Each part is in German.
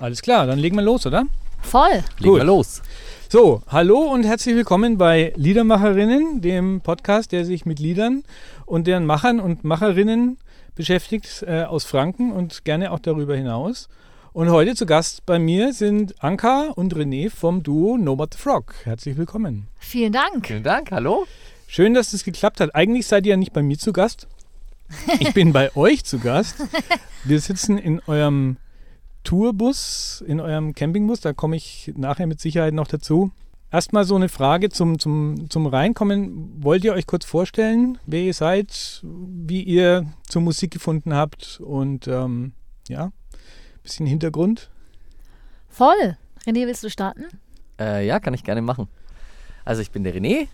Alles klar, dann legen wir los, oder? Voll. Legen wir los. So, hallo und herzlich willkommen bei Liedermacherinnen, dem Podcast, der sich mit Liedern und deren Machern und Macherinnen beschäftigt äh, aus Franken und gerne auch darüber hinaus. Und heute zu Gast bei mir sind Anka und René vom Duo No But the Frog. Herzlich willkommen. Vielen Dank. Vielen Dank, hallo. Schön, dass das geklappt hat. Eigentlich seid ihr ja nicht bei mir zu Gast. Ich bin bei euch zu Gast. Wir sitzen in eurem Tourbus, in eurem Campingbus. Da komme ich nachher mit Sicherheit noch dazu. Erstmal so eine Frage zum, zum, zum Reinkommen. Wollt ihr euch kurz vorstellen, wer ihr seid, wie ihr zur Musik gefunden habt und ähm, ja, ein bisschen Hintergrund? Voll. René, willst du starten? Äh, ja, kann ich gerne machen. Also ich bin der René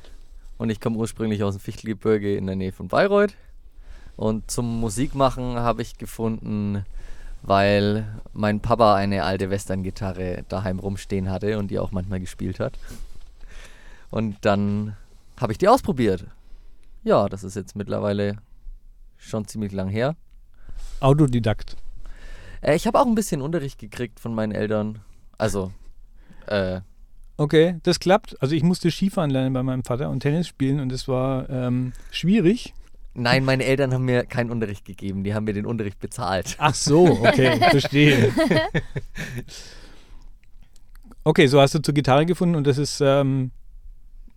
und ich komme ursprünglich aus dem Fichtelgebirge in der Nähe von Bayreuth. Und zum Musikmachen habe ich gefunden, weil mein Papa eine alte Western-Gitarre daheim rumstehen hatte und die auch manchmal gespielt hat. Und dann habe ich die ausprobiert. Ja, das ist jetzt mittlerweile schon ziemlich lang her. Autodidakt. Äh, ich habe auch ein bisschen Unterricht gekriegt von meinen Eltern. Also, äh, Okay, das klappt. Also ich musste Skifahren lernen bei meinem Vater und Tennis spielen und es war ähm, schwierig. Nein, meine Eltern haben mir keinen Unterricht gegeben. Die haben mir den Unterricht bezahlt. Ach so, okay, verstehe. Okay, so hast du zur Gitarre gefunden und das ist, ähm,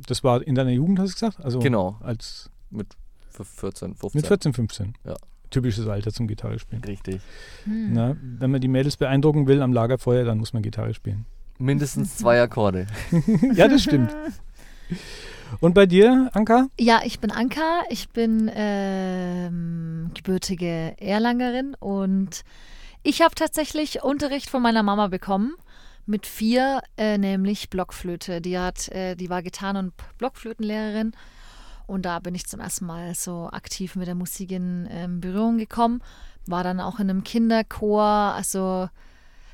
das war in deiner Jugend, hast du gesagt? Also Genau. Als Mit 14, 15. mit 14, 15. Ja. Typisches Alter zum Gitarre spielen. Richtig. Hm. Na, wenn man die Mädels beeindrucken will am Lagerfeuer, dann muss man Gitarre spielen. Mindestens zwei Akkorde. ja, das stimmt. Und bei dir, Anka? Ja, ich bin Anka. Ich bin ähm, gebürtige Erlangerin und ich habe tatsächlich Unterricht von meiner Mama bekommen. Mit vier, äh, nämlich Blockflöte. Die hat, äh, die war Gitarren- und Blockflötenlehrerin. Und da bin ich zum ersten Mal so aktiv mit der Musik in ähm, Berührung gekommen. War dann auch in einem Kinderchor. Also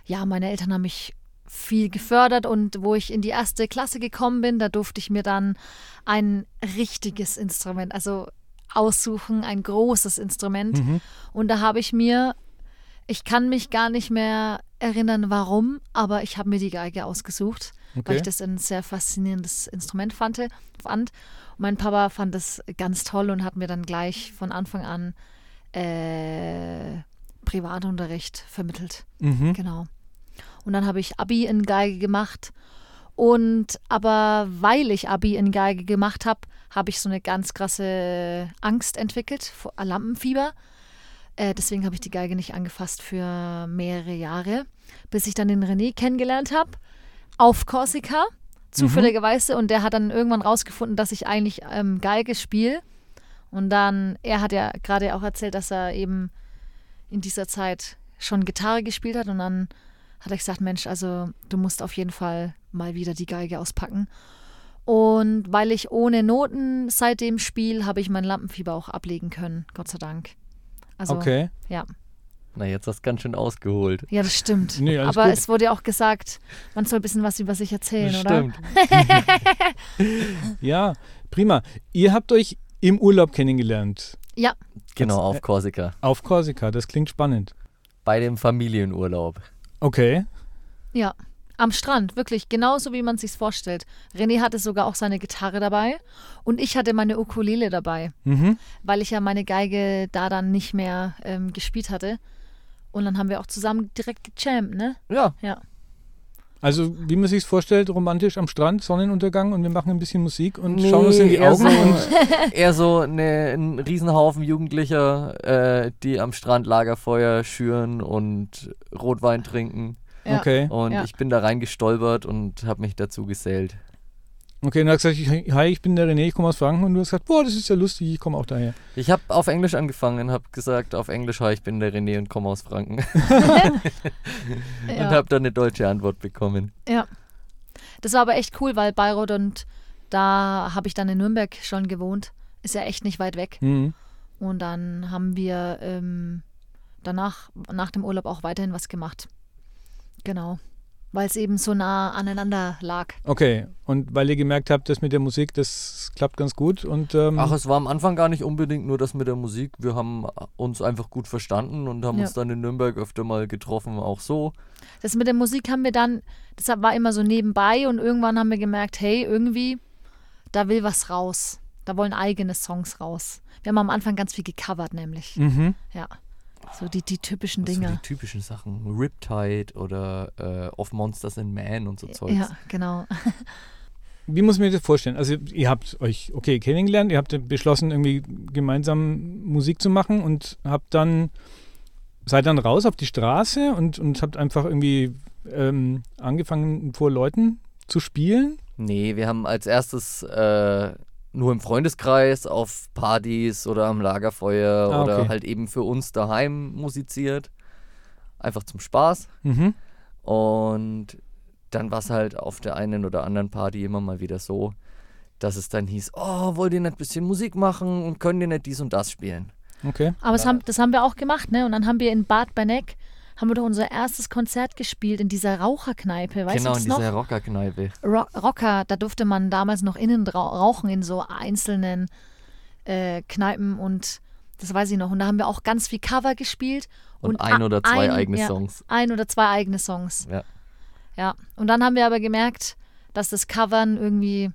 ja, meine Eltern haben mich viel gefördert und wo ich in die erste Klasse gekommen bin, da durfte ich mir dann ein richtiges Instrument, also aussuchen, ein großes Instrument. Mhm. Und da habe ich mir, ich kann mich gar nicht mehr erinnern, warum, aber ich habe mir die Geige ausgesucht, weil Okay. ich das ein sehr faszinierendes Instrument fand. fand. Mein Papa fand das ganz toll und hat mir dann gleich von Anfang an äh, Privatunterricht vermittelt. Mhm. Genau. Und dann habe ich Abi in Geige gemacht. Und aber weil ich Abi in Geige gemacht habe, habe ich so eine ganz krasse Angst entwickelt vor Lampenfieber. Äh, deswegen habe ich die Geige nicht angefasst für mehrere Jahre, bis ich dann den René kennengelernt habe auf Korsika, zufälligerweise. Und der hat dann irgendwann rausgefunden, dass ich eigentlich ähm, Geige spiele. Und dann, er hat ja gerade auch erzählt, dass er eben in dieser Zeit schon Gitarre gespielt hat. Und dann hat er gesagt, Mensch, also du musst auf jeden Fall mal wieder die Geige auspacken. Und weil ich ohne Noten seit dem Spiel habe ich mein Lampenfieber auch ablegen können, Gott sei Dank. Also, Okay. ja. Na, jetzt hast du ganz schön ausgeholt. Ja, das stimmt. Nee, Aber gut. es wurde ja auch gesagt, man soll ein bisschen was über sich erzählen, Das oder? stimmt. Ja, prima. Ihr habt euch im Urlaub kennengelernt. Ja, Genau, auf äh, Korsika. Auf Korsika, das klingt spannend. Bei dem Familienurlaub. Okay. ja. Am Strand, wirklich, genauso wie man sich's vorstellt. René hatte sogar auch seine Gitarre dabei und ich hatte meine Ukulele dabei, Mhm. weil ich ja meine Geige da dann nicht mehr ähm, gespielt hatte. Und dann haben wir auch zusammen direkt gejammt, ne? Ja, Ja. Also, wie man sich vorstellt, romantisch am Strand, Sonnenuntergang und wir machen ein bisschen Musik und schauen uns in die eher Augen. So, Und, eher so eine, ein Riesenhaufen Jugendlicher, äh, die am Strand Lagerfeuer schüren und Rotwein trinken. ja. okay. Und Ja. ich bin da reingestolpert und habe mich dazu gesellt. Okay, und er hat gesagt, ich- hi, ich bin der René, ich komme aus Franken. Und du hast gesagt, boah, das ist ja lustig, ich komme auch daher. Ich habe auf Englisch angefangen, habe gesagt auf Englisch, hi, ich bin der René und komme aus Franken. und Ja. habe dann eine deutsche Antwort bekommen. Ja. Das war aber echt cool, weil Bayreuth und da habe ich dann in Nürnberg schon gewohnt. Ist ja echt nicht weit weg. Mhm. Und dann haben wir ähm, danach, nach dem Urlaub auch weiterhin was gemacht. Genau. Weil es eben so nah aneinander lag. Okay, und weil ihr gemerkt habt, das mit der Musik, das klappt ganz gut und ähm, Ach, es war am Anfang gar nicht unbedingt nur das mit der Musik. Wir haben uns einfach gut verstanden und haben Ja. uns dann in Nürnberg öfter mal getroffen, auch so. Das mit der Musik haben wir dann, das war immer so nebenbei und irgendwann haben wir gemerkt, hey, irgendwie, da will was raus. Da wollen eigene Songs raus. Wir haben am Anfang ganz viel gecovert, nämlich. mhm. Ja. So die, die typischen So Dinge. die typischen Sachen. Riptide oder äh, Of Monsters and Man und so Zeugs. Ja, genau. Wie muss man sich das vorstellen? Also ihr habt euch okay kennengelernt, ihr habt beschlossen, irgendwie gemeinsam Musik zu machen und habt dann seid dann raus auf die Straße und, und habt einfach irgendwie ähm, angefangen vor Leuten zu spielen. Nee, wir haben als erstes äh, nur im Freundeskreis auf Partys oder am Lagerfeuer Ah, oder okay. halt eben für uns daheim musiziert. Einfach zum Spaß. Mhm. Und dann war es halt auf der einen oder anderen Party immer mal wieder so, dass es dann hieß, oh, wollt ihr nicht ein bisschen Musik machen und könnt ihr nicht dies und das spielen? Okay. Aber das haben, das haben wir auch gemacht, ne? Und dann haben wir in Bad Berneck, haben wir doch unser erstes Konzert gespielt in dieser Raucherkneipe. Weißt genau, du in noch? dieser Rockerkneipe. Ro Rocker, da durfte man damals noch innen rau- rauchen in so einzelnen äh, Kneipen und das weiß ich noch. Und da haben wir auch ganz viel Cover gespielt. Und, a- ein oder zwei ein- eigene ja, Songs. Ein oder zwei eigene Songs. Ja. Ja. Und dann haben wir aber gemerkt, dass das Covern irgendwie,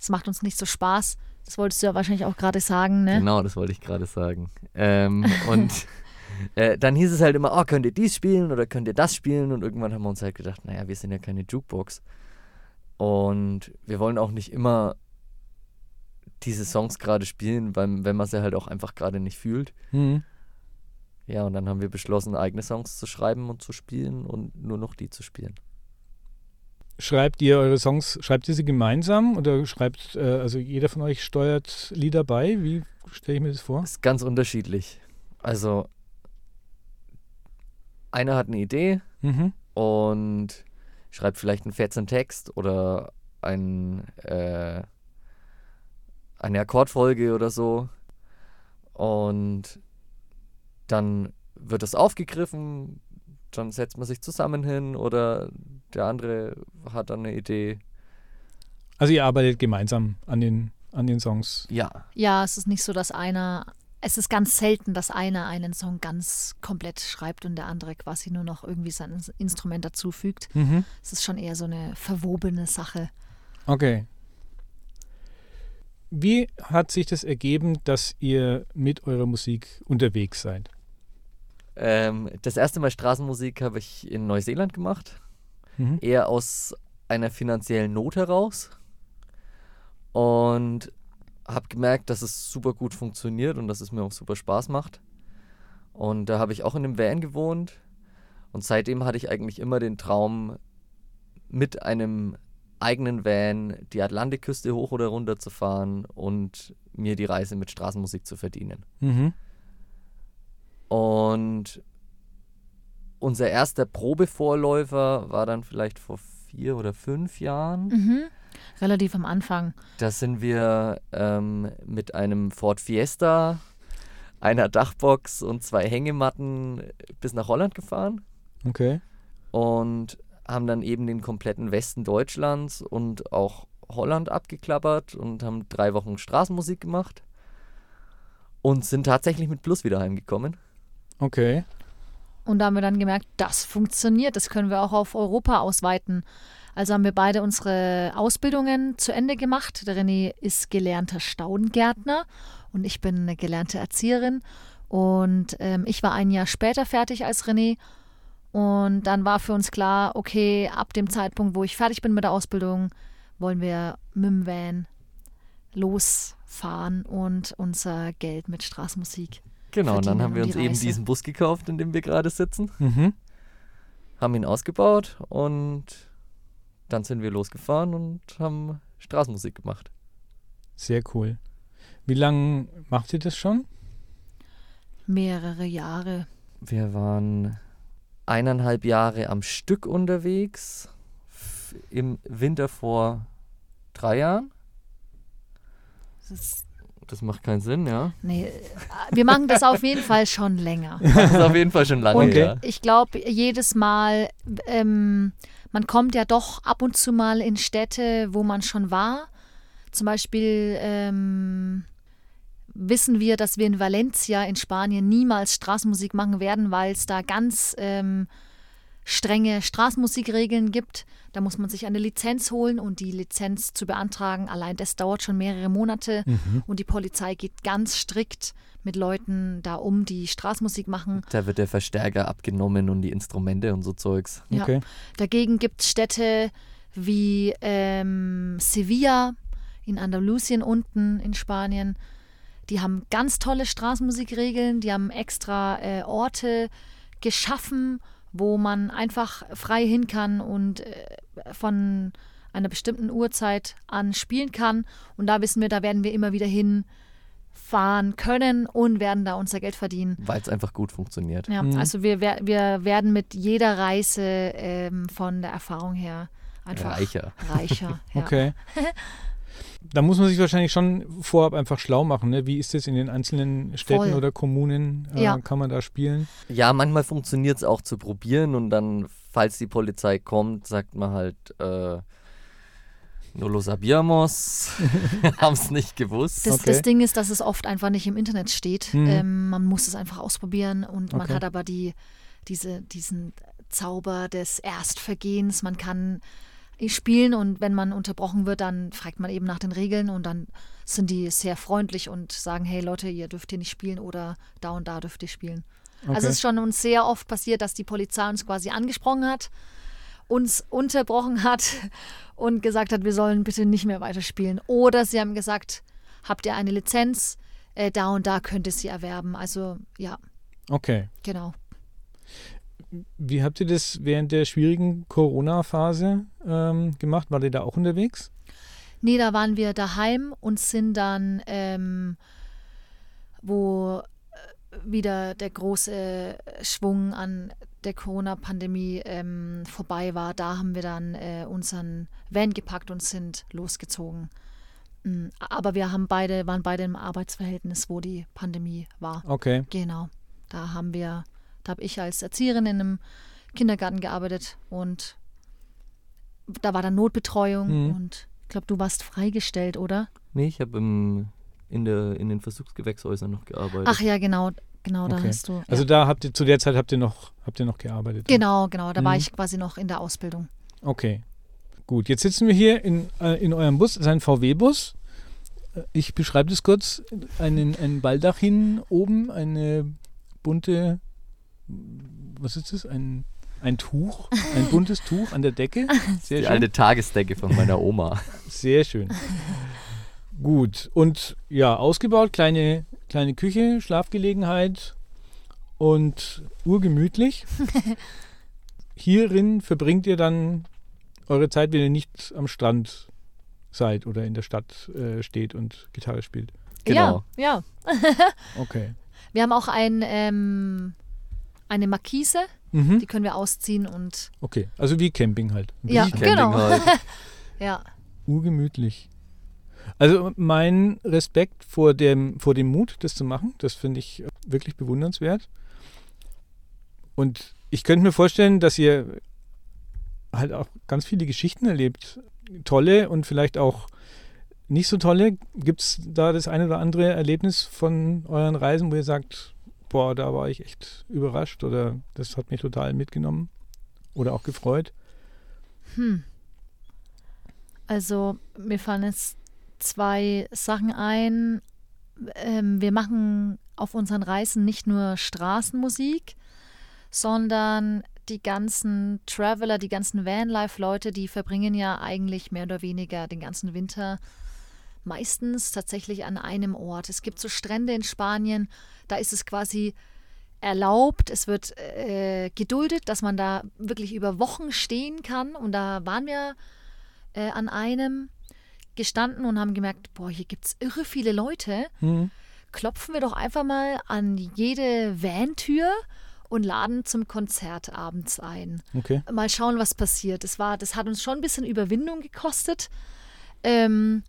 es macht uns nicht so Spaß. Das wolltest du ja wahrscheinlich auch gerade sagen, ne? Genau, das wollte ich gerade sagen. Ähm, und äh, dann hieß es halt immer, oh, könnt ihr dies spielen oder könnt ihr das spielen? Und irgendwann haben wir uns halt gedacht, naja, wir sind ja keine Jukebox. Und wir wollen auch nicht immer diese Songs gerade spielen, weil, wenn man sie halt auch einfach gerade nicht fühlt. Mhm. Ja, und dann haben wir beschlossen, eigene Songs zu schreiben und zu spielen und nur noch die zu spielen. Schreibt ihr eure Songs, schreibt ihr sie gemeinsam oder schreibt, äh, also jeder von euch steuert Lieder bei? Wie stelle ich mir das vor? Ist ganz unterschiedlich. Also, einer hat eine Idee, Mhm. und schreibt vielleicht einen fetzen Text oder ein, äh, eine Akkordfolge oder so. Und dann wird das aufgegriffen, dann setzt man sich zusammen hin oder der andere hat dann eine Idee. Also ihr arbeitet gemeinsam an den, an den Songs. Ja, Ja, es ist nicht so, dass einer, es ist ganz selten, dass einer einen Song ganz komplett schreibt und der andere quasi nur noch irgendwie sein Instrument dazufügt. Mhm. Es ist schon eher so eine verwobene Sache. Okay. Wie hat sich das ergeben, dass ihr mit eurer Musik unterwegs seid? ähm, das erste Mal Straßenmusik habe ich in Neuseeland gemacht. Mhm. eher aus einer finanziellen Not heraus und habe gemerkt, dass es super gut funktioniert und dass es mir auch super Spaß macht. Und da habe ich auch in einem Van gewohnt und seitdem hatte ich eigentlich immer den Traum, mit einem eigenen Van die Atlantikküste hoch oder runter zu fahren und mir die Reise mit Straßenmusik zu verdienen. Mhm. Und unser erster Probevorläufer war dann vielleicht vor vier oder fünf Jahren. Mhm. Relativ am Anfang. Da sind wir ähm, mit einem Ford Fiesta, einer Dachbox und zwei Hängematten bis nach Holland gefahren Okay. und haben dann eben den kompletten Westen Deutschlands und auch Holland abgeklappert und haben drei Wochen Straßenmusik gemacht und sind tatsächlich mit Plus wieder heimgekommen. Okay. Und da haben wir dann gemerkt, das funktioniert, das können wir auch auf Europa ausweiten. Also haben wir beide unsere Ausbildungen zu Ende gemacht. Der René ist gelernter Staudengärtner und ich bin eine gelernte Erzieherin. Und ähm, ich war ein Jahr später fertig als René. Und dann war für uns klar, okay, ab dem Zeitpunkt, wo ich fertig bin mit der Ausbildung, wollen wir mit dem Van losfahren und unser Geld mit Straßenmusik. Genau, und dann haben wir uns eben diesen Bus gekauft, in dem wir gerade sitzen, Mhm. haben ihn ausgebaut und dann sind wir losgefahren und haben Straßenmusik gemacht. Sehr cool. Wie lange macht ihr das schon? Mehrere Jahre. Wir waren eineinhalb Jahre am Stück unterwegs, im Winter vor drei Jahren. Das ist Das macht keinen Sinn, ja. Nee, äh, wir machen das auf jeden Fall schon länger. Das ist auf jeden Fall schon lange Okay. her. Ich glaube, jedes Mal, ähm, man kommt ja doch ab und zu mal in Städte, wo man schon war. Zum Beispiel ähm, wissen wir, dass wir in Valencia in Spanien niemals Straßenmusik machen werden, weil es da ganz ähm, strenge Straßenmusikregeln gibt. Da muss man sich eine Lizenz holen und die Lizenz zu beantragen, allein das dauert schon mehrere Monate Mhm. und die Polizei geht ganz strikt mit Leuten da um, die Straßenmusik machen. Da wird der Verstärker abgenommen und die Instrumente und so Zeugs. Ja. Okay. Dagegen gibt es Städte wie ähm, Sevilla in Andalusien unten in Spanien. Die haben ganz tolle Straßenmusikregeln, die haben extra äh, Orte geschaffen, wo man einfach frei hin kann und äh, von einer bestimmten Uhrzeit an spielen kann. Und da wissen wir, da werden wir immer wieder hinfahren können und werden da unser Geld verdienen. Weil es einfach gut funktioniert. Ja, Mhm. also wir, wer- wir werden mit jeder Reise ähm, von der Erfahrung her einfach Reicher. reicher ja. Okay. Da muss man sich wahrscheinlich schon vorab einfach schlau machen. Ne? Wie ist das in den einzelnen Städten Voll. oder Kommunen? Äh, Ja. Kann man da spielen? Ja, manchmal funktioniert es auch zu probieren und dann, falls die Polizei kommt, sagt man halt, äh, no lo sabíamos, haben es nicht gewusst. Das, Okay. das Ding ist, dass es oft einfach nicht im Internet steht. Mhm. Ähm, man muss es einfach ausprobieren und man Okay. hat aber die, diese, diesen Zauber des Erstvergehens. Man kann spielen und wenn man unterbrochen wird, dann fragt man eben nach den Regeln und dann sind die sehr freundlich und sagen, hey Leute, ihr dürft hier nicht spielen oder da und da dürft ihr spielen. Okay. Also es ist schon uns sehr oft passiert, dass die Polizei uns quasi angesprochen hat, uns unterbrochen hat und gesagt hat, wir sollen bitte nicht mehr weiterspielen. Oder sie haben gesagt, habt ihr eine Lizenz? Äh, da und da könnt ihr sie erwerben. Also ja, okay. genau. Wie habt ihr das während der schwierigen Corona-Phase ähm, gemacht? Wart ihr da auch unterwegs? Nee, da waren wir daheim und sind dann, ähm, wo äh, wieder der große Schwung an der Corona-Pandemie ähm, vorbei war, da haben wir dann äh, unseren Van gepackt und sind losgezogen. Mm, Aber wir haben beide, waren beide im Arbeitsverhältnis, wo die Pandemie war. Okay. Genau. Da haben wir, da habe ich als Erzieherin in einem Kindergarten gearbeitet und da war dann Notbetreuung Mhm. und ich glaube, du warst freigestellt, oder? Nee, ich habe in, der- in den Versuchsgewächshäusern noch gearbeitet. Ach ja, genau, genau, da Okay. hast du. Also ja. da habt ihr zu der Zeit habt ihr noch habt ihr noch gearbeitet? Genau, genau, da war Mhm. ich quasi noch in der Ausbildung. Okay. Gut, jetzt sitzen wir hier in, äh, in eurem Bus, das ist ein VW-Bus. Äh, Ich beschreibe das kurz. Einen, ein Baldachin oben, eine bunte, was ist das? Ein, ein Tuch, ein buntes Tuch an der Decke. Sehr die schön. alte Tagesdecke von meiner Oma. Sehr schön. Gut. Und ja, ausgebaut, kleine, kleine Küche, Schlafgelegenheit und urgemütlich. Hierin verbringt ihr dann eure Zeit, wenn ihr nicht am Strand seid oder in der Stadt äh, steht und Gitarre spielt. Genau. Ja, ja. Okay. Wir haben auch ein, ähm, eine Markise, Mhm. die können wir ausziehen und Okay. Also wie Camping halt. Ja, Camping genau. halt. ja. Urgemütlich. Also mein Respekt vor dem, vor dem Mut, das zu machen, das finde ich wirklich bewundernswert. Und ich könnte mir vorstellen, dass ihr halt auch ganz viele Geschichten erlebt. Tolle und vielleicht auch nicht so tolle. Gibt es da das eine oder andere Erlebnis von euren Reisen, wo ihr sagt, boah, da war ich echt überrascht oder das hat mich total mitgenommen oder auch gefreut? Hm. Also mir fallen jetzt zwei Sachen ein. Ähm, wir machen auf unseren Reisen nicht nur Straßenmusik, sondern die ganzen Traveler, die ganzen Vanlife-Leute, die verbringen ja eigentlich mehr oder weniger den ganzen Winter meistens tatsächlich an einem Ort. Es gibt so Strände in Spanien, da ist es quasi erlaubt, es wird äh, geduldet, dass man da wirklich über Wochen stehen kann. Und da waren wir äh, an einem gestanden und haben gemerkt, boah, hier gibt es irre viele Leute. Hm? Klopfen wir doch einfach mal an jede Van-Tür und laden zum Konzert abends ein Okay. mal schauen, was passiert. Das, war, das hat uns schon ein bisschen Überwindung gekostet, ähm,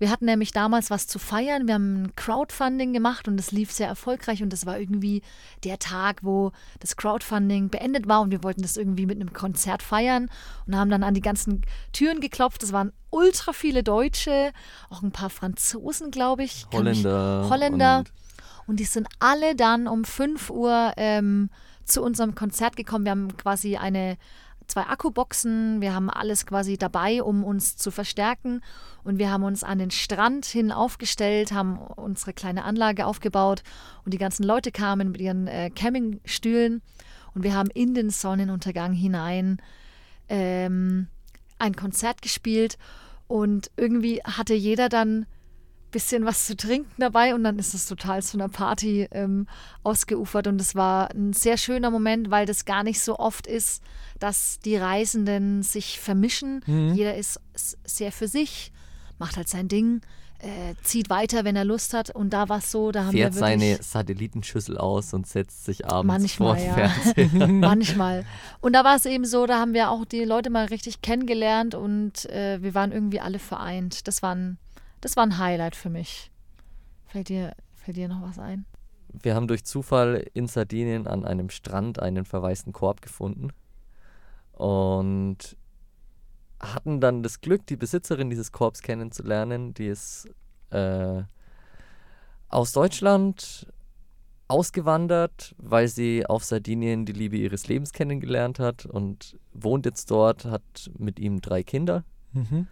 Wir hatten nämlich damals was zu feiern. Wir haben ein Crowdfunding gemacht und das lief sehr erfolgreich. Und das war irgendwie der Tag, wo das Crowdfunding beendet war. Und wir wollten das irgendwie mit einem Konzert feiern und haben dann an die ganzen Türen geklopft. Es waren ultra viele Deutsche, auch ein paar Franzosen, glaube ich. Holländer. Holländer. und- Und die sind alle dann um 5 Uhr ähm, zu unserem Konzert gekommen. Wir haben quasi eine, zwei Akkuboxen, wir haben alles quasi dabei, um uns zu verstärken. Und wir haben uns an den Strand hin aufgestellt, haben unsere kleine Anlage aufgebaut. Und die ganzen Leute kamen mit ihren äh, Campingstühlen. Und wir haben in den Sonnenuntergang hinein ähm, ein Konzert gespielt. Und irgendwie hatte jeder dann bisschen was zu trinken dabei und dann ist es total zu einer Party ähm, ausgeufert und es war ein sehr schöner Moment, weil das gar nicht so oft ist, dass die Reisenden sich vermischen. Jeder ist sehr für sich, macht halt sein Ding, äh, zieht weiter, wenn er Lust hat und da war es so, da haben fährt wir wirklich seine Satellitenschüssel aus und setzt sich abends Manchmal, vor den ja. Fernseher. manchmal. Und da war es eben so, da haben wir auch die Leute mal richtig kennengelernt und äh, wir waren irgendwie alle vereint. Das war ein, das war ein Highlight für mich. Fällt dir, fällt dir noch was ein? Wir haben durch Zufall in Sardinien an einem Strand einen verwaisten Korb gefunden und hatten dann das Glück, die Besitzerin dieses Korbs kennenzulernen. Die ist äh, aus Deutschland ausgewandert, weil sie auf Sardinien die Liebe ihres Lebens kennengelernt hat und wohnt jetzt dort, hat mit ihm drei Kinder. Mhm.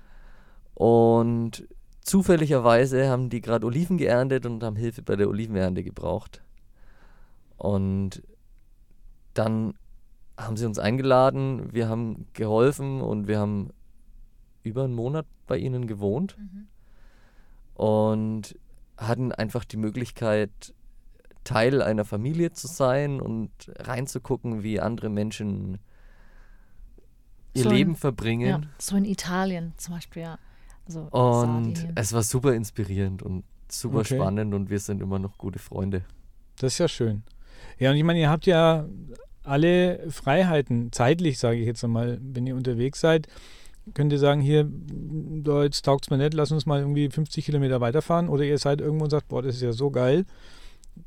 Und zufälligerweise haben die gerade Oliven geerntet und haben Hilfe bei der Olivenernte gebraucht. Und dann haben sie uns eingeladen, wir haben geholfen und wir haben über einen Monat bei ihnen gewohnt und hatten einfach die Möglichkeit, Teil einer Familie zu sein und reinzugucken, wie andere Menschen ihr So Leben Ja, verbringen. so in Italien zum Beispiel, ja. Also Und es war super inspirierend und super Okay. spannend und wir sind immer noch gute Freunde. Das ist ja schön. Ja, und ich meine, ihr habt ja alle Freiheiten, zeitlich sage ich jetzt einmal, wenn ihr unterwegs seid, könnt ihr sagen, hier, da jetzt taugt es mir nicht, lass uns mal irgendwie 50 Kilometer weiterfahren. Oder ihr seid irgendwo und sagt, boah, das ist ja so geil,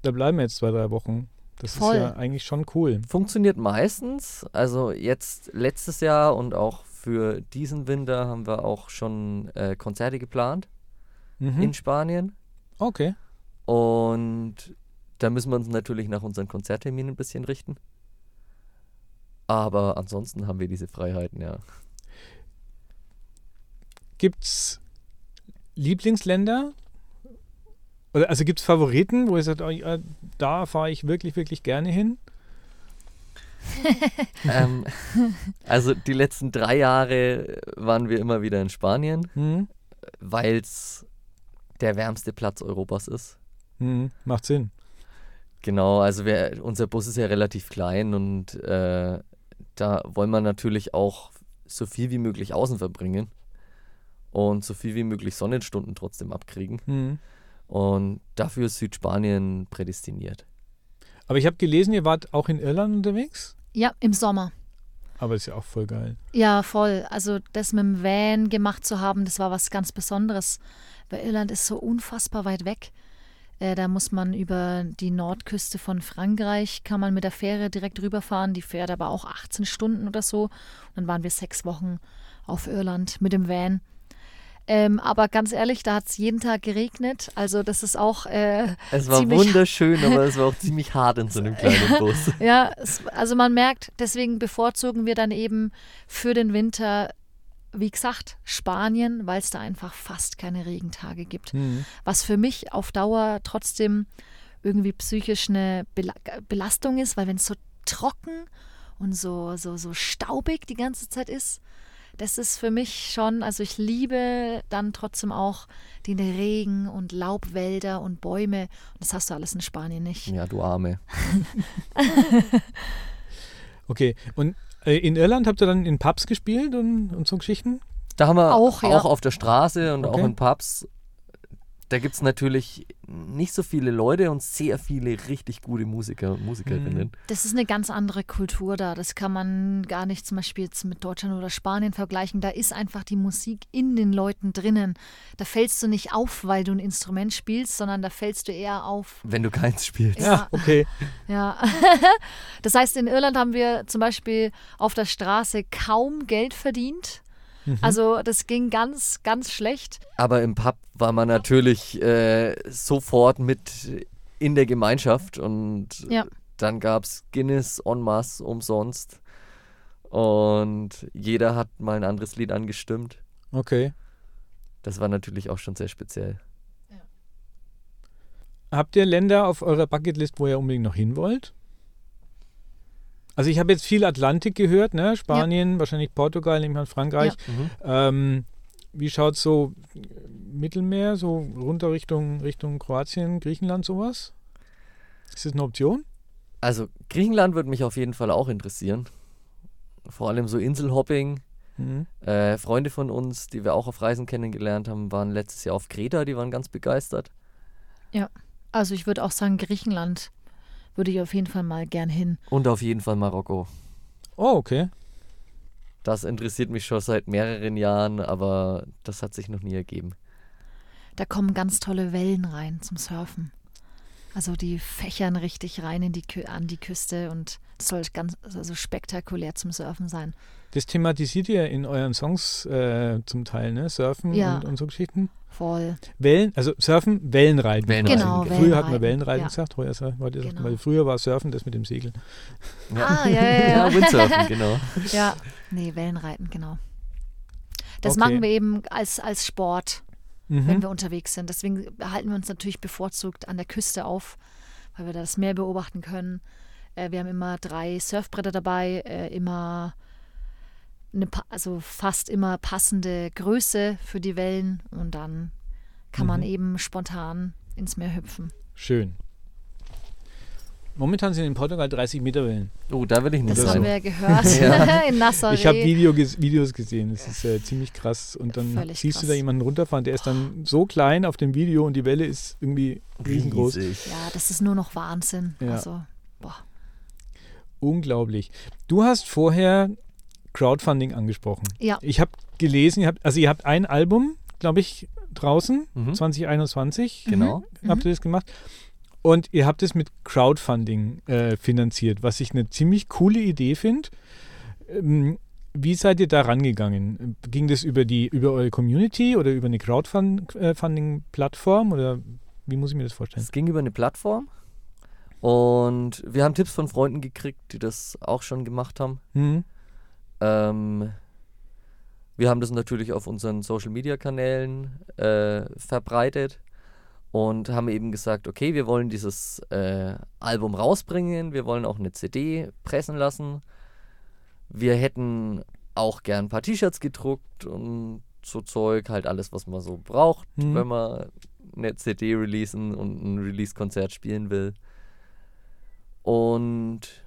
da bleiben wir jetzt zwei, drei Wochen. Das Voll. ist ja eigentlich schon cool. Funktioniert meistens. Also jetzt letztes Jahr und auch für diesen Winter haben wir auch schon äh, Konzerte geplant Mhm. in Spanien. Okay. Und da müssen wir uns natürlich nach unseren Konzertterminen ein bisschen richten. Aber ansonsten haben wir diese Freiheiten, ja. Gibt es Lieblingsländer? Oder also gibt es Favoriten, wo ihr sagt, oh, da fahre ich wirklich, wirklich gerne hin? Ähm, also die letzten drei Jahre waren wir immer wieder in Spanien, Hm? weil es der wärmste Platz Europas ist. Hm, macht Sinn. Genau, also wir, unser Bus ist ja relativ klein und äh, da wollen wir natürlich auch so viel wie möglich außen verbringen und so viel wie möglich Sonnenstunden trotzdem abkriegen. Hm. Und dafür ist Südspanien prädestiniert. Aber ich habe gelesen, ihr wart auch in Irland unterwegs. ja, im Sommer. Aber ist ja auch voll geil. Ja, voll. Also das mit dem Van gemacht zu haben, das war was ganz Besonderes. Weil Irland ist so unfassbar weit weg. Äh, da muss man über die Nordküste von Frankreich, kann man mit der Fähre direkt rüberfahren. Die fährt aber auch 18 Stunden oder so. Und dann waren wir sechs Wochen auf Irland mit dem Van. Ähm, aber ganz ehrlich, da hat es jeden Tag geregnet. Also das ist auch äh, Es war wunderschön, aber es war auch ziemlich hart in so einem kleinen Bus. Ja, es, also man merkt, deswegen bevorzugen wir dann eben für den Winter, wie gesagt, Spanien, weil es da einfach fast keine Regentage gibt. Hm. Was für mich auf Dauer trotzdem irgendwie psychisch eine Bela Belastung ist, weil wenn es so trocken und so, so, so staubig die ganze Zeit ist, das ist für mich schon, also ich liebe dann trotzdem auch den Regen und Laubwälder und Bäume. Und das hast du alles in Spanien nicht. Ja, du Arme. Okay. Und äh, in Irland habt ihr dann in Pubs gespielt und, und so Geschichten? Da haben wir Auch, auch, ja. auf der Straße und Okay. auch in Pubs da gibt es natürlich nicht so viele Leute und sehr viele richtig gute Musiker und Musikerinnen. Mhm. Das ist eine ganz andere Kultur da. Das kann man gar nicht zum Beispiel jetzt mit Deutschland oder Spanien vergleichen. Da ist einfach die Musik in den Leuten drinnen. Da fällst du nicht auf, weil du ein Instrument spielst, sondern da fällst du eher auf. Wenn du keins spielst. Ja. Ja, okay. Ja. das heißt, in Irland haben wir zum Beispiel auf der Straße kaum Geld verdient. Mhm. Also das ging ganz, ganz schlecht. Aber im Pub war man natürlich äh, sofort mit in der Gemeinschaft und Ja. dann gab es Guinness en masse umsonst. Und jeder hat mal ein anderes Lied angestimmt. Okay. Das war natürlich auch schon sehr speziell. Habt ihr Länder auf eurer Bucketlist, wo ihr unbedingt noch hin wollt? Also ich habe jetzt viel Atlantik gehört, ne? Spanien, wahrscheinlich Portugal, nehme ich an Frankreich. Ähm, wie schaut es so Mittelmeer, so runter Richtung, Richtung Kroatien, Griechenland, sowas? Ist das eine Option? Also Griechenland würde mich auf jeden Fall auch interessieren. Vor allem so Inselhopping. Mhm. Äh, Freunde von uns, die wir auch auf Reisen kennengelernt haben, waren letztes Jahr auf Kreta, die waren ganz begeistert. Also ich würde auch sagen, Griechenland würde ich auf jeden Fall mal gern hin. Und auf jeden Fall Marokko. Oh, okay. Das interessiert mich schon seit mehreren Jahren, aber das hat sich noch nie ergeben. Da kommen ganz tolle Wellen rein zum Surfen. Also die fächern richtig rein in die Kü an die Küste und es soll ganz also spektakulär zum Surfen sein. Das thematisiert ihr in euren Songs äh, zum Teil, ne? Surfen Ja. und, und so Geschichten. Voll. Wellen, also Surfen, Wellenreiten. Wellenreiten. Genau, Früher hat man Wellenreiten, Wellenreiten ja. gesagt, heute, sagt- man, Genau. weil früher war Surfen das mit dem Segeln. Ah, ja, ja, ja. Ja, Windsurfen, genau. Ja, nee, Wellenreiten, genau. Das Okay. machen wir eben als, als Sport, wenn Mhm. wir unterwegs sind. Deswegen halten wir uns natürlich bevorzugt an der Küste auf, weil wir da das Meer beobachten können. Äh, wir haben immer drei Surfbretter dabei, äh, immer eine, also fast immer passende Größe für die Wellen und dann kann man Mhm. eben spontan ins Meer hüpfen. Schön. Momentan sind in Portugal 30 Meter Wellen. Oh, da will ich nicht Das Das haben sein. wir gehört Ja. in Nassau. Ich habe Video ges Videos gesehen, das ist äh, ziemlich krass. Und dann Völlig siehst du krass. da jemanden runterfahren, der ist dann so klein auf dem Video und die Welle ist irgendwie riesengroß. Riesig. Ja, das ist nur noch Wahnsinn. Ja. Also, boah. Unglaublich. Du hast vorher Crowdfunding angesprochen. Ja. Ich habe gelesen, ihr habt, also ihr habt ein Album, glaube ich, draußen, Mhm. 2021 Genau. habt ihr das gemacht. Und ihr habt es mit Crowdfunding äh, finanziert, was ich eine ziemlich coole Idee finde. Ähm, wie seid ihr da rangegangen? Ging das über die über eure Community oder über eine Crowdfunding-Plattform oder wie muss ich mir das vorstellen? Es ging über eine Plattform und wir haben Tipps von Freunden gekriegt, die das auch schon gemacht haben. Mhm. Ähm, wir haben das natürlich auf unseren Social Media Kanälen äh, verbreitet und haben eben gesagt, okay, wir wollen dieses äh, Album rausbringen, wir wollen auch eine CD pressen lassen. Wir hätten auch gern ein paar T-Shirts gedruckt und so Zeug, halt alles, was man so braucht, Mhm. wenn man eine CD releasen und ein Release-Konzert spielen will. Und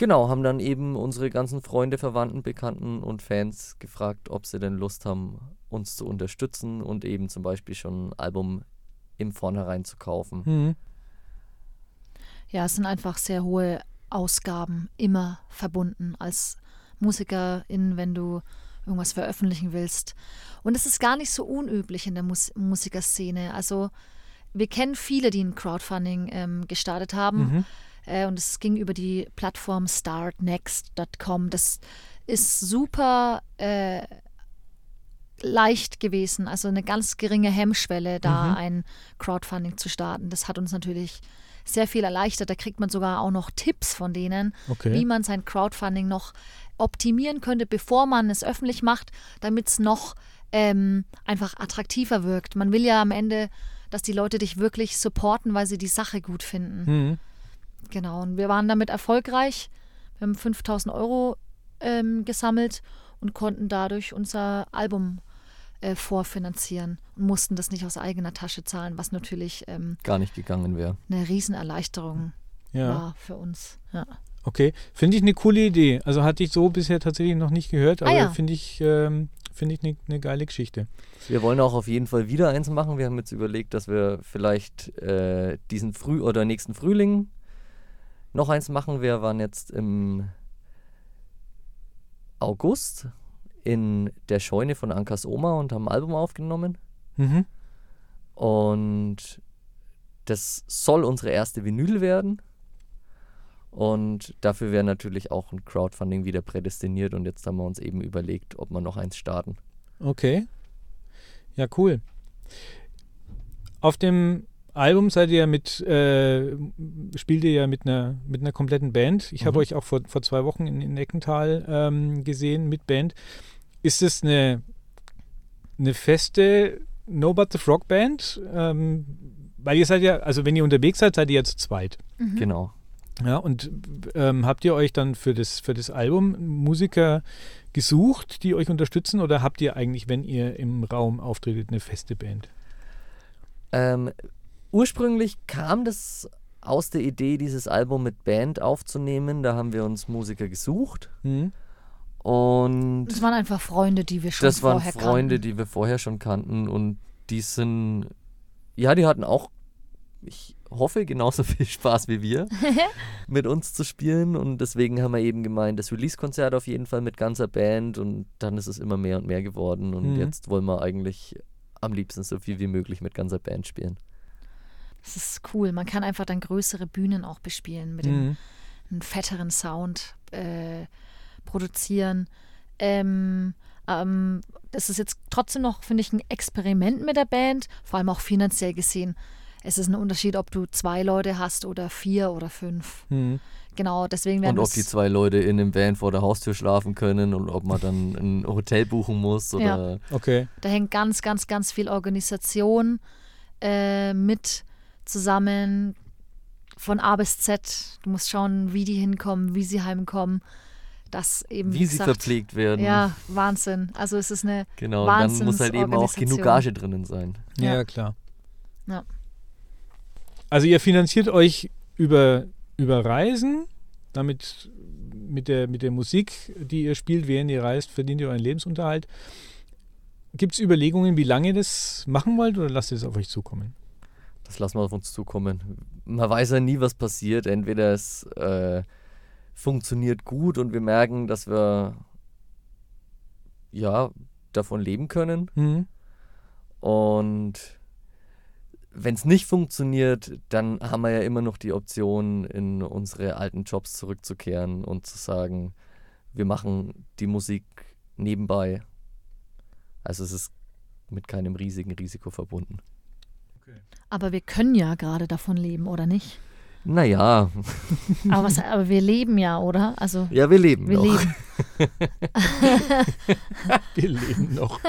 Genau, haben dann eben unsere ganzen Freunde, Verwandten, Bekannten und Fans gefragt, ob sie denn Lust haben, uns zu unterstützen und eben zum Beispiel schon ein Album im Vornherein zu kaufen. Mhm. Ja, es sind einfach sehr hohe Ausgaben immer verbunden als Musikerin, wenn du irgendwas veröffentlichen willst. Und es ist gar nicht so unüblich in der Mus Musikerszene. Also wir kennen viele, die ein Crowdfunding ähm, gestartet haben. Mhm. Äh, und es ging über die Plattform startnext.com. Das ist super äh, leicht gewesen, also eine ganz geringe Hemmschwelle, da Mhm. ein Crowdfunding zu starten. Das hat uns natürlich sehr viel erleichtert. Da kriegt man sogar auch noch Tipps von denen, Okay. wie man sein Crowdfunding noch optimieren könnte, bevor man es öffentlich macht, damit es noch ähm, einfach attraktiver wirkt. Man will ja am Ende, dass die Leute dich wirklich supporten, weil sie die Sache gut finden. Mhm. Genau, und wir waren damit erfolgreich. Wir haben 5000 Euro ähm, gesammelt und konnten dadurch unser Album äh, vorfinanzieren und mussten das nicht aus eigener Tasche zahlen, was natürlich ähm, Gar nicht gegangen wäre. eine Riesenerleichterung Ja. war für uns. Ja. Okay, finde ich eine coole Idee. Also hatte ich so bisher tatsächlich noch nicht gehört, Ah aber ja. finde ich, ähm, finde ich eine ne geile Geschichte. Wir wollen auch auf jeden Fall wieder eins machen. Wir haben jetzt überlegt, dass wir vielleicht äh, diesen Früh- oder nächsten Frühling noch eins machen. Wir waren jetzt im August in der Scheune von Ankas Oma und haben ein Album aufgenommen. Mhm. Und das soll unsere erste Vinyl werden. Und dafür wäre natürlich auch ein Crowdfunding wieder prädestiniert. Und jetzt haben wir uns eben überlegt, ob wir noch eins starten. Okay. Ja, cool. Auf dem Album seid ihr mit, äh, spielt ihr ja mit einer, mit einer kompletten Band. Ich habe Mhm. euch auch vor, vor zwei Wochen in, in Eckental ähm, gesehen mit Band. Ist es eine, eine feste No But the Frog Band? Ähm, weil ihr seid ja, also wenn ihr unterwegs seid, seid ihr ja zu zweit. Mhm. Genau. Ja, und ähm, habt ihr euch dann für das, für das Album Musiker gesucht, die euch unterstützen, oder habt ihr eigentlich, wenn ihr im Raum auftretet, eine feste Band? Ähm, ursprünglich kam das aus der Idee, dieses Album mit Band aufzunehmen. Da haben wir uns Musiker gesucht. Hm? Und Das waren einfach Freunde, die wir schon das waren vorher Freunde, kannten. die wir vorher schon kannten. Und die sind, ja, die hatten auch, ich hoffe, genauso viel Spaß wie wir, mit uns zu spielen. Und deswegen haben wir eben gemeint, das Release-Konzert auf jeden Fall mit ganzer Band. Und dann ist es immer mehr und mehr geworden. Und Mhm. jetzt wollen wir eigentlich am liebsten so viel wie möglich mit ganzer Band spielen. Das ist cool. Man kann einfach dann größere Bühnen auch bespielen mit dem Mhm. einen fetteren Sound äh, produzieren. Ähm, ähm, das ist jetzt trotzdem noch, finde ich, ein Experiment mit der Band, vor allem auch finanziell gesehen. Es ist ein Unterschied, ob du zwei Leute hast oder vier oder fünf. Hm. Genau, deswegen werden Und ob die zwei Leute in einem Van vor der Haustür schlafen können und ob man dann ein Hotel buchen muss oder Okay. Da hängt ganz, ganz, ganz viel Organisation äh, mit zusammen von A bis Z. Du musst schauen, wie die hinkommen, wie sie heimkommen. Das eben, wie sie gesagt, verpflegt werden. Ja, Wahnsinn. Also es ist eine, Genau, und dann muss halt eben auch genug. Gage drinnen sein. Ja, Ja. klar. Ja. Also ihr finanziert euch über, über Reisen, damit mit der, mit der Musik, die ihr spielt, während ihr reist, verdient ihr euren Lebensunterhalt. Gibt es Überlegungen, wie lange ihr das machen wollt oder lasst ihr es auf euch zukommen? Das lassen wir auf uns zukommen. Man weiß ja nie, was passiert. Entweder es äh, funktioniert gut und wir merken, dass wir ja davon leben können. Mhm. Und wenn es nicht funktioniert, dann haben wir ja immer noch die Option, in unsere alten Jobs zurückzukehren und zu sagen, wir machen die Musik nebenbei. Also es ist mit keinem riesigen Risiko verbunden. Aber wir können ja gerade davon leben, oder nicht? Naja, Aber, was, aber wir leben ja, oder? Also ja, wir leben wir noch. leben. Wir leben noch.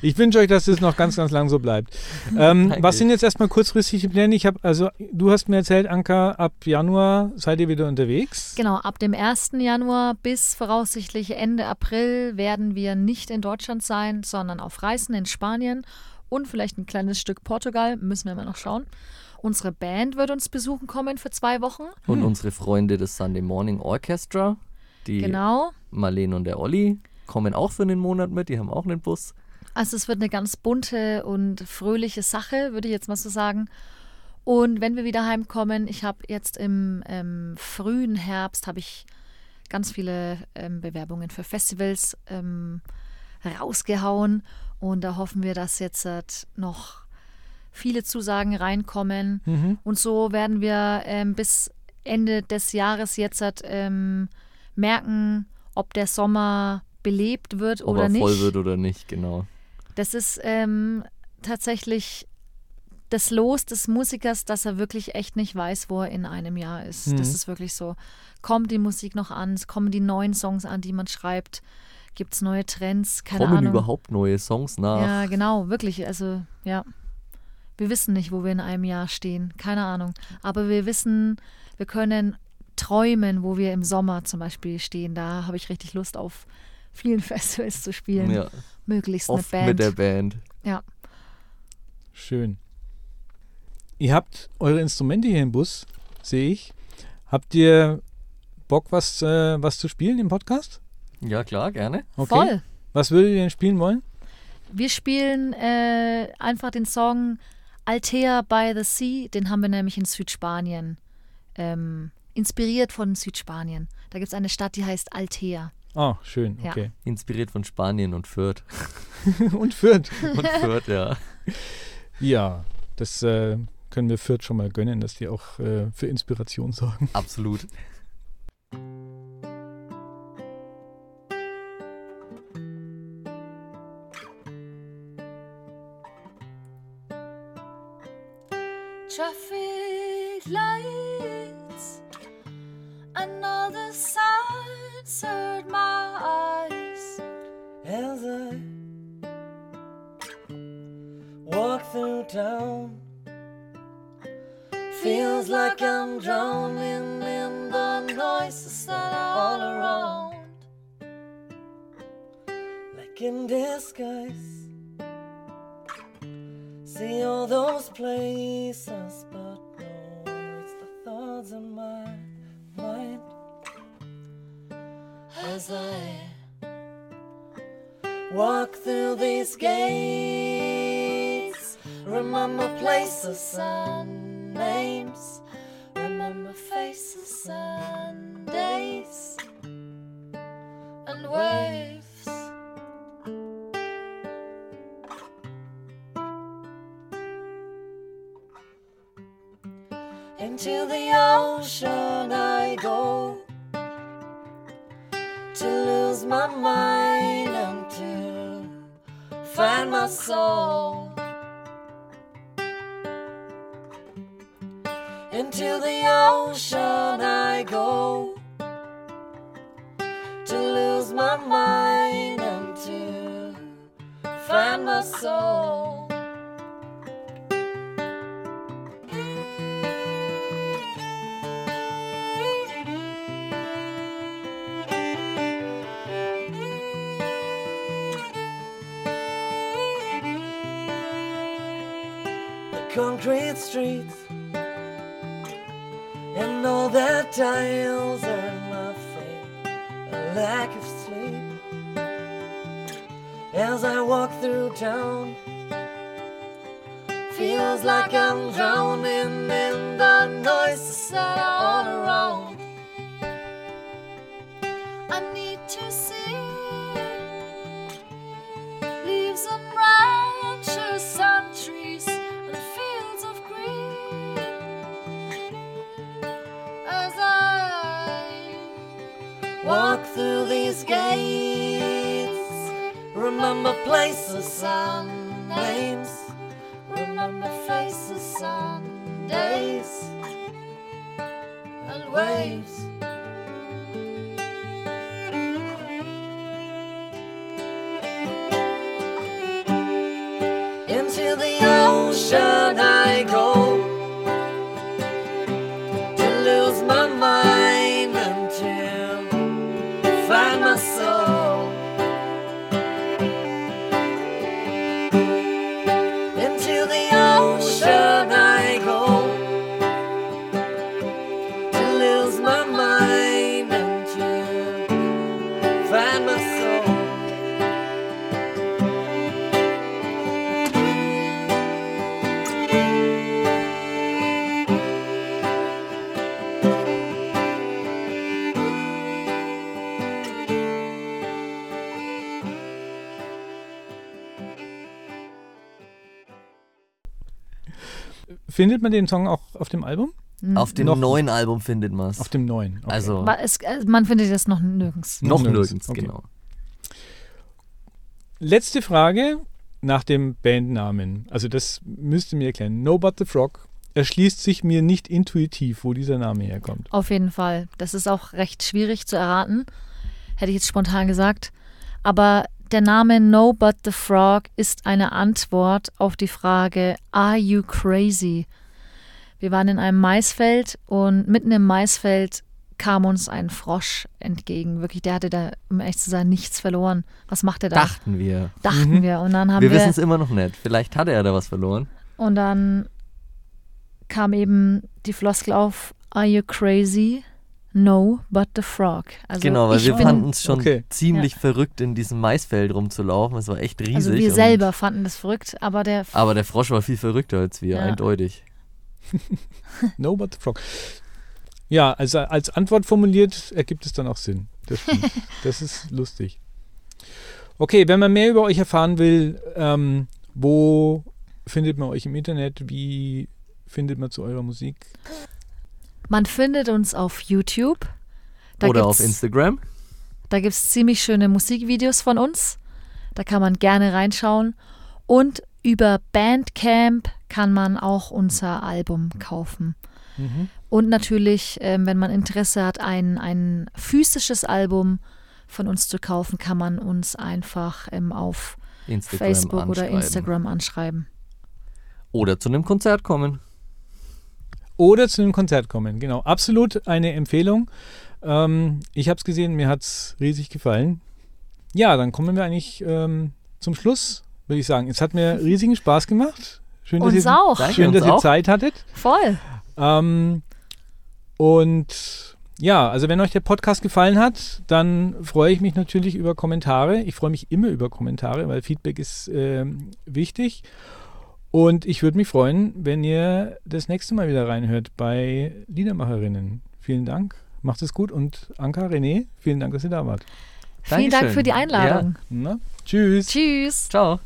Ich wünsche euch, dass es noch ganz, ganz lang so bleibt. Ähm, was sind jetzt erstmal kurzfristige Pläne? Ich habe, also du hast mir erzählt, Anka, ab Januar seid ihr wieder unterwegs. Genau, ab dem 1. Januar bis voraussichtlich Ende April werden wir nicht in Deutschland sein, sondern auf Reisen in Spanien und vielleicht ein kleines Stück Portugal, müssen wir mal noch schauen. Unsere Band wird uns besuchen kommen für zwei Wochen. Und unsere Freunde des Sunday Morning Orchestra, die Genau. Marlene und der Olli, kommen auch für einen Monat mit. Die haben auch einen Bus. Also es wird eine ganz bunte und fröhliche Sache, würde ich jetzt mal so sagen. Und wenn wir wieder heimkommen, ich habe jetzt im ähm, frühen Herbst habe ich ganz viele ähm, Bewerbungen für Festivals ähm, rausgehauen und da hoffen wir, dass jetzt halt noch viele Zusagen reinkommen Mhm. und so werden wir ähm, bis Ende des Jahres jetzt halt, ähm, merken, ob der Sommer belebt wird Ob oder er nicht. voll wird oder nicht, genau. Das ist ähm, tatsächlich das Los des Musikers, dass er wirklich echt nicht weiß, wo er in einem Jahr ist. Mhm. Das ist wirklich so. Kommt die Musik noch an? Es kommen die neuen Songs an, die man schreibt? Gibt es neue Trends? Keine Kommen Ahnung. überhaupt neue Songs nach? Ja, genau, wirklich. Also, ja. Wir wissen nicht, wo wir in einem Jahr stehen. Keine Ahnung. Aber wir wissen, wir können träumen, wo wir im Sommer zum Beispiel stehen. Da habe ich richtig Lust auf vielen Festivals zu spielen. Ja, Möglichst oft eine Band. mit der Band. ja. Schön. Ihr habt eure Instrumente hier im Bus, sehe ich. Habt ihr Bock, was, äh, was zu spielen im Podcast? Ja, klar, gerne. Okay. Voll. Was würdet ihr denn spielen wollen? Wir spielen äh, einfach den Song Altea by the Sea. Den haben wir nämlich in Südspanien. Ähm, inspiriert von Südspanien. Da gibt es eine Stadt, die heißt Altea. Oh, schön, Ja. okay. Inspiriert von Spanien und Fürth. Und Fürth. Und Fürth, ja. Ja, das äh, können wir Fürth schon mal gönnen, dass die auch äh, für Inspiration sorgen. Absolut. Traffic lights, another sign served my eyes. as I walk through town. Feels like I'm drowning in the noises that are all around. Like in disguise. See all those places, but no, it's the thoughts in my mind. As I Walk through these gates. Remember places and concrete streets. And all that tiles are my fate a lack of sleep. As i walk through town feels like i'm drowning in the noises remember places and names. Remember faces and days. And waves. Into the ocean Findet man den Song auch auf dem Album? Auf dem Noch- neuen Album findet man es. Auf dem neuen. Okay. Also es, äh, man findet das noch nirgends. noch nirgends. nirgends, Okay. genau. Letzte Frage nach dem Bandnamen. Also das müsst ihr mir erklären. No But the Frog erschließt sich mir nicht intuitiv, wo dieser Name herkommt. Auf jeden Fall. Das ist auch recht schwierig zu erraten, hätte ich jetzt spontan gesagt. Aber der Name No But the Frog ist eine Antwort auf die Frage Are you crazy? Wir waren in einem Maisfeld und mitten im Maisfeld kam uns ein Frosch entgegen. Wirklich, der hatte da, um ehrlich zu sein, nichts verloren. Was macht er da? Dachten wir. Dachten Mhm. wir. Und dann haben Wir wir, wissen es immer noch nicht. Vielleicht hatte er da was verloren. und dann kam eben die Floskel auf Are you crazy? No, but the frog. Also genau, weil ich wir fanden es schon Okay. ziemlich verrückt, in diesem Maisfeld rumzulaufen. Es war echt riesig. also wir selber fanden das verrückt, aber der Aber der Frosch war viel verrückter als wir, Ja. eindeutig. No, but the frog. Ja, also als Antwort formuliert ergibt es dann auch Sinn. Das das ist lustig. Okay, wenn man mehr über euch erfahren will, ähm, wo findet man euch im Internet? Wie findet man zu eurer Musik? Man findet uns auf YouTube. Da Oder auf Instagram. Da gibt es ziemlich schöne Musikvideos von uns. Da kann man gerne reinschauen. Und über Bandcamp kann man auch unser Album kaufen. Mhm. Und natürlich, ähm, wenn man Interesse hat, ein, ein physisches Album von uns zu kaufen, kann man uns einfach ähm, auf Instagram Facebook oder. Instagram anschreiben. Oder zu einem Konzert kommen. Oder zu einem Konzert kommen. Genau, absolut eine Empfehlung. Ähm, ich habe es gesehen, mir hat es riesig gefallen. Ja, dann kommen wir eigentlich ähm, zum Schluss, würde ich sagen. Es hat mir riesigen Spaß gemacht. Schön, dass, Uns ihr, auch. Danke. schön, uns dass ihr. Zeit hattet. Voll. Ähm, und ja, also wenn euch der Podcast gefallen hat, dann freue ich mich natürlich über Kommentare. Ich freue mich immer über Kommentare, weil Feedback ist ähm, wichtig. Und ich würde mich freuen, wenn ihr das nächste Mal wieder reinhört bei Liedermacherinnen. Vielen Dank, macht es gut und Anka, René, vielen Dank, dass ihr da wart. Vielen Dank für die Einladung. Na? Tschüss. Tschüss. Ciao.